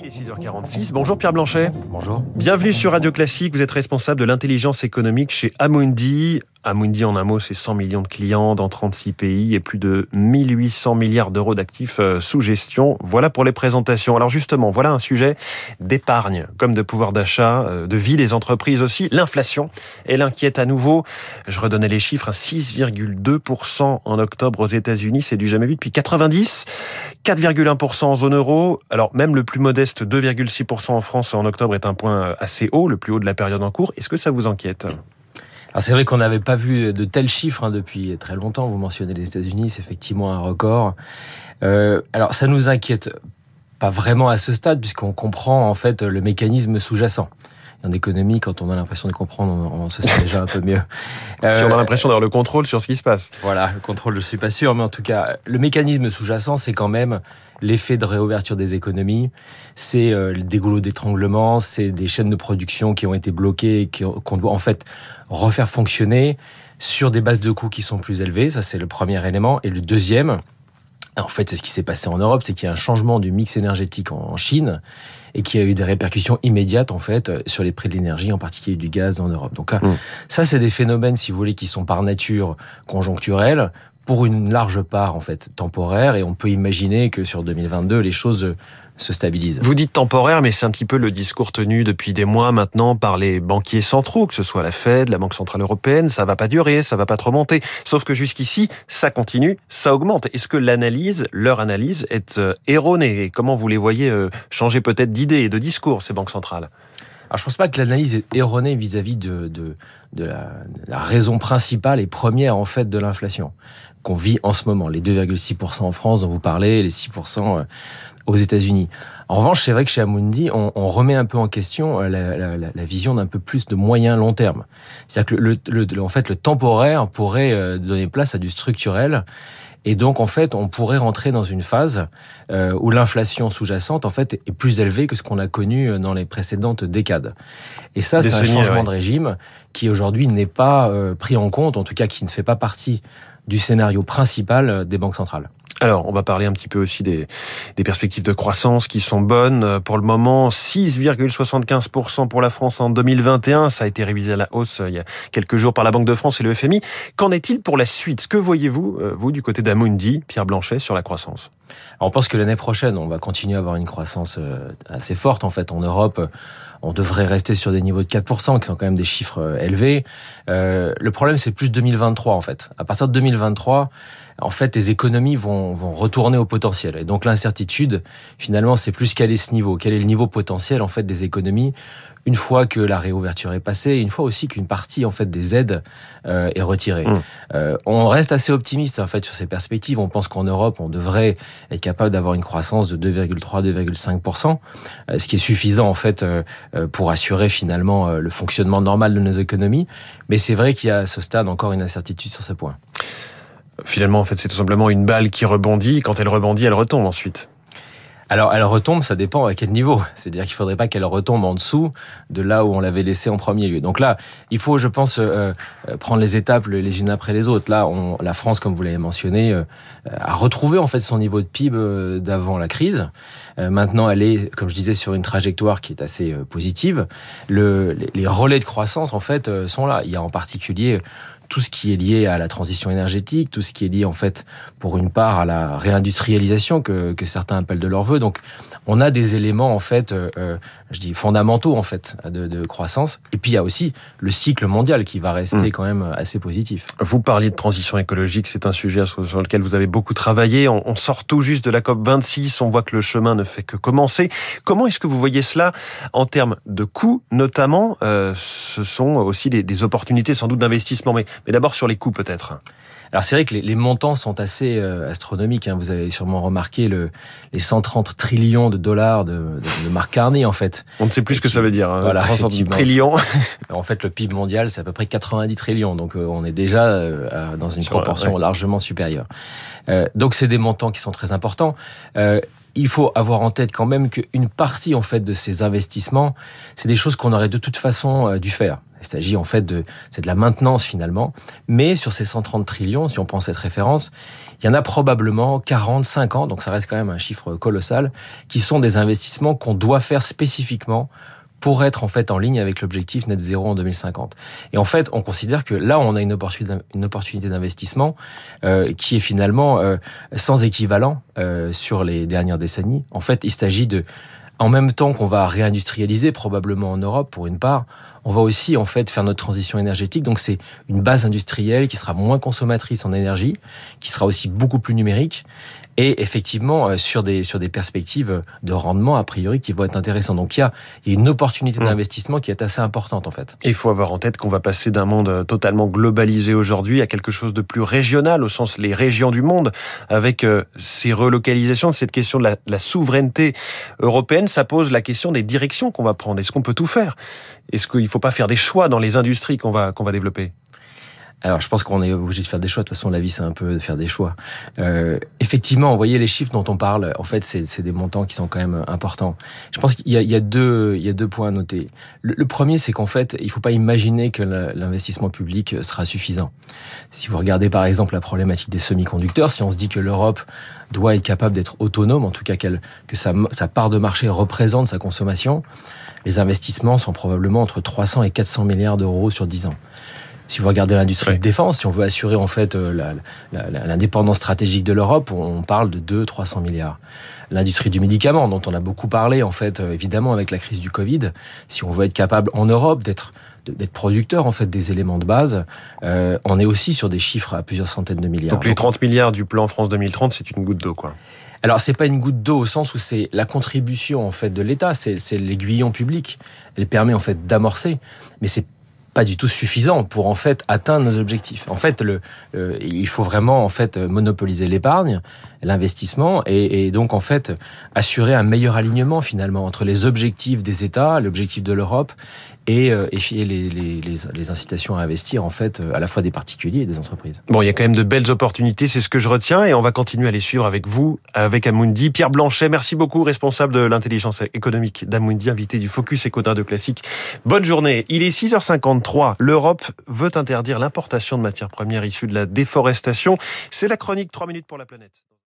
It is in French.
Il est 6h46. Bonjour Pierre Blanchet. Bonjour. Bienvenue sur Radio Classique. Vous êtes responsable de l'intelligence économique chez Amundi. Amundi, en un mot, c'est 100 millions de clients dans 36 pays et plus de 1800 milliards d'euros d'actifs euh, sous gestion. Voilà pour les présentations. Alors justement, voilà un sujet d'épargne, comme de pouvoir d'achat, euh, de vie des entreprises aussi. L'inflation, elle inquiète à nouveau. Je redonnais les chiffres, 6,2% en octobre aux États-Unis, c'est du jamais vu depuis 90. 4,1% en zone euro. Alors même le plus modeste, 2,6% en France en octobre, est un point euh, assez haut, le plus haut de la période en cours. Est-ce que ça vous inquiète? C'est vrai qu'on n'avait pas vu de tels chiffres hein, depuis très longtemps. Vous mentionnez les États-Unis, c'est effectivement un record. Euh, alors ça nous inquiète pas vraiment à ce stade puisqu'on comprend en fait le mécanisme sous-jacent. En économie, quand on a l'impression de comprendre, on, se sent déjà un peu mieux. si on a euh, l'impression d'avoir le contrôle sur ce qui se passe. Voilà, le contrôle, je suis pas sûr, mais en tout cas, le mécanisme sous-jacent, c'est quand même l'effet de réouverture des économies, c'est euh, des goulots d'étranglement, c'est des chaînes de production qui ont été bloquées, qu'on doit en fait refaire fonctionner sur des bases de coûts qui sont plus élevées. Ça, c'est le premier élément. Et le deuxième, en fait, c'est ce qui s'est passé en Europe, c'est qu'il y a un changement du mix énergétique en Chine et qui a eu des répercussions immédiates en fait sur les prix de l'énergie, en particulier du gaz en Europe. Donc mmh. ça, c'est des phénomènes, si vous voulez, qui sont par nature conjoncturels pour une large part en fait temporaire et on peut imaginer que sur 2022 les choses se stabilisent. Vous dites temporaire, mais c'est un petit peu le discours tenu depuis des mois maintenant par les banquiers centraux, que ce soit la Fed, la Banque Centrale Européenne, ça va pas durer, ça va pas trop monter. Sauf que jusqu'ici, ça continue, ça augmente. Est-ce que l'analyse, leur analyse, est euh, erronée? Et comment vous les voyez euh, changer peut-être d'idée et de discours, ces banques centrales? Alors je pense pas que l'analyse est erronée vis-à-vis de, de, la, raison principale et première en fait de l'inflation qu'on vit en ce moment, les 2,6% en France dont vous parlez, les 6% euh, aux États-Unis. En revanche, c'est vrai que chez Amundi, on, remet un peu en question euh, la, vision d'un peu plus de moyen long terme. C'est-à-dire que le, le, en fait, le temporaire pourrait euh, donner place à du structurel et donc, en fait, on pourrait rentrer dans une phase euh, où l'inflation sous-jacente, en fait, est plus élevée que ce qu'on a connu euh, dans les précédentes décades. Et ça, c'est un changement de régime qui aujourd'hui n'est pas euh, pris en compte, en tout cas qui ne fait pas partie du scénario principal des banques centrales. Alors, on va parler un petit peu aussi des, perspectives de croissance qui sont bonnes. Pour le moment, 6,75% pour la France en 2021. Ça a été révisé à la hausse euh, il y a quelques jours par la Banque de France et le FMI. Qu'en est-il pour la suite? Que voyez-vous, euh, vous, du côté d'Amundi, Pierre Blanchet, sur la croissance? On pense que l'année prochaine, on va continuer à avoir une croissance euh, assez forte. En fait, en Europe, on devrait rester sur des niveaux de 4%, qui sont quand même des chiffres élevés. le problème, c'est plus 2023, en fait. À partir de 2023, en fait, les économies vont, vont retourner au potentiel. Et donc l'incertitude, finalement, c'est plus quel est ce niveau, quel est le niveau potentiel en fait des économies une fois que la réouverture est passée, une fois aussi qu'une partie en fait des aides euh, est retirée. Mmh. Euh, on reste assez optimiste en fait sur ces perspectives. On pense qu'en Europe, on devrait être capable d'avoir une croissance de 2,3-2,5% euh, ce qui est suffisant en fait euh, euh, pour assurer finalement le fonctionnement normal de nos économies. Mais c'est vrai qu'il y a à ce stade encore une incertitude sur ce point. Finalement, en fait, c'est tout simplement une balle qui rebondit. Quand elle rebondit, elle retombe ensuite. Alors, elle retombe, ça dépend à quel niveau. C'est-à-dire qu'il faudrait pas qu'elle retombe en dessous de là où on l'avait laissée en premier lieu. Donc là, il faut, je pense, euh, euh, prendre les étapes les unes après les autres. Là, on, la France, comme vous l'avez mentionné, euh, a retrouvé en fait son niveau de PIB d'avant la crise. maintenant, elle est, comme je disais, sur une trajectoire qui est assez positive. Le, les relais de croissance, en fait, sont là. Il y a en particulier tout ce qui est lié à la transition énergétique, tout ce qui est lié en fait pour une part à la réindustrialisation que, que certains appellent de leur vœu. Donc on a des éléments en fait, euh, euh, je dis fondamentaux en fait de, de, croissance. Et puis il y a aussi le cycle mondial qui va rester mmh. quand même assez positif. Vous parliez de transition écologique, c'est un sujet sur, lequel vous avez beaucoup travaillé. On, on, sort tout juste de la COP 26, on voit que le chemin ne fait que commencer. Comment est-ce que vous voyez cela en termes de coûts, notamment? Euh, Ce sont aussi des, des opportunités sans doute d'investissement, mais mais d'abord sur les coûts peut-être. Alors c'est vrai que les, les, montants sont assez euh, astronomiques. Hein. Vous avez sûrement remarqué le, les 130 trillions de dollars de, de, de Mark Carney en fait. On ne sait plus ce que ça veut dire. Hein, voilà, 30 trillions. en fait, le PIB mondial c'est à peu près 90 trillions, donc euh, on est déjà euh, dans une Sur, proportion ouais. largement supérieure. Euh, donc c'est des montants qui sont très importants. Euh, il faut avoir en tête quand même qu'une partie en fait de ces investissements, c'est des choses qu'on aurait de toute façon dû faire. Il s'agit en fait de, c'est de la maintenance finalement. Mais sur ces 130 trillions, si on prend cette référence, il y en a probablement 40, 50, donc ça reste quand même un chiffre colossal, qui sont des investissements qu'on doit faire spécifiquement pour être en fait en ligne avec l'objectif net zéro en 2050. Et en fait, on considère que là, on a une opportunité d'investissement euh, qui est finalement euh, sans équivalent euh, sur les dernières décennies. En fait, il s'agit de en même temps qu'on va réindustrialiser probablement en Europe pour une part, on va aussi en fait faire notre transition énergétique. Donc c'est une base industrielle qui sera moins consommatrice en énergie, qui sera aussi beaucoup plus numérique et effectivement euh, sur des sur des perspectives de rendement a priori qui vont être intéressantes. Donc il y a, une opportunité mmh. d'investissement qui est assez importante en fait. il faut avoir en tête qu'on va passer d'un monde totalement globalisé aujourd'hui à quelque chose de plus régional au sens les régions du monde avec euh, ces relocalisations, cette question de la, la souveraineté européenne, ça pose la question des directions qu'on va prendre. Est-ce qu'on peut tout faire? Est-ce qu'il ne faut pas faire des choix dans les industries qu'on va qu'on va développer alors, je pense qu'on est obligé de faire des choix. De toute façon, la vie, c'est un peu de faire des choix. Euh, effectivement, vous voyez les chiffres dont on parle. En fait, c'est des montants qui sont quand même importants. Je pense qu'il y, y, a deux, il y a deux points à noter. Le, premier, c'est qu'en fait, il faut pas imaginer que l'investissement public sera suffisant. Si vous regardez par exemple la problématique des semi-conducteurs, si on se dit que l'Europe doit être capable d'être autonome, en tout cas que sa, sa part de marché représente sa consommation, les investissements sont probablement entre 300 et 400 milliards d'euros sur 10 ans. Si vous regardez l'industrie de défense, si on veut assurer en fait euh, l'indépendance stratégique de l'Europe, on parle de 200-300 milliards. L'industrie du médicament, dont on a beaucoup parlé en fait, euh, évidemment avec la crise du Covid, si on veut être capable en Europe d'être d'être producteur en fait des éléments de base, euh, on est aussi sur des chiffres à plusieurs centaines de milliards. Donc les 30 milliards du plan France 2030, c'est une goutte d'eau, quoi. Alors c'est pas une goutte d'eau au sens où c'est la contribution en fait de l'État, c'est l'aiguillon public. Elle permet en fait d'amorcer, mais c'est pas du tout suffisant pour en fait atteindre nos objectifs. En fait, le, il faut vraiment en fait monopoliser l'épargne, l'investissement et, donc en fait assurer un meilleur alignement finalement entre les objectifs des États, l'objectif de l'Europe et, euh, les, incitations à investir en fait à la fois des particuliers et des entreprises. Bon, il y a quand même de belles opportunités, c'est ce que je retiens et on va continuer à les suivre avec vous, avec Amundi. Pierre Blanchet, merci beaucoup, responsable de l'intelligence économique d'Amundi, invité du Focus Écotin de Classique. Bonne journée. Il est 6h53. L'Europe veut interdire l'importation de matières premières issues de la déforestation. C'est la chronique 3 minutes pour la planète.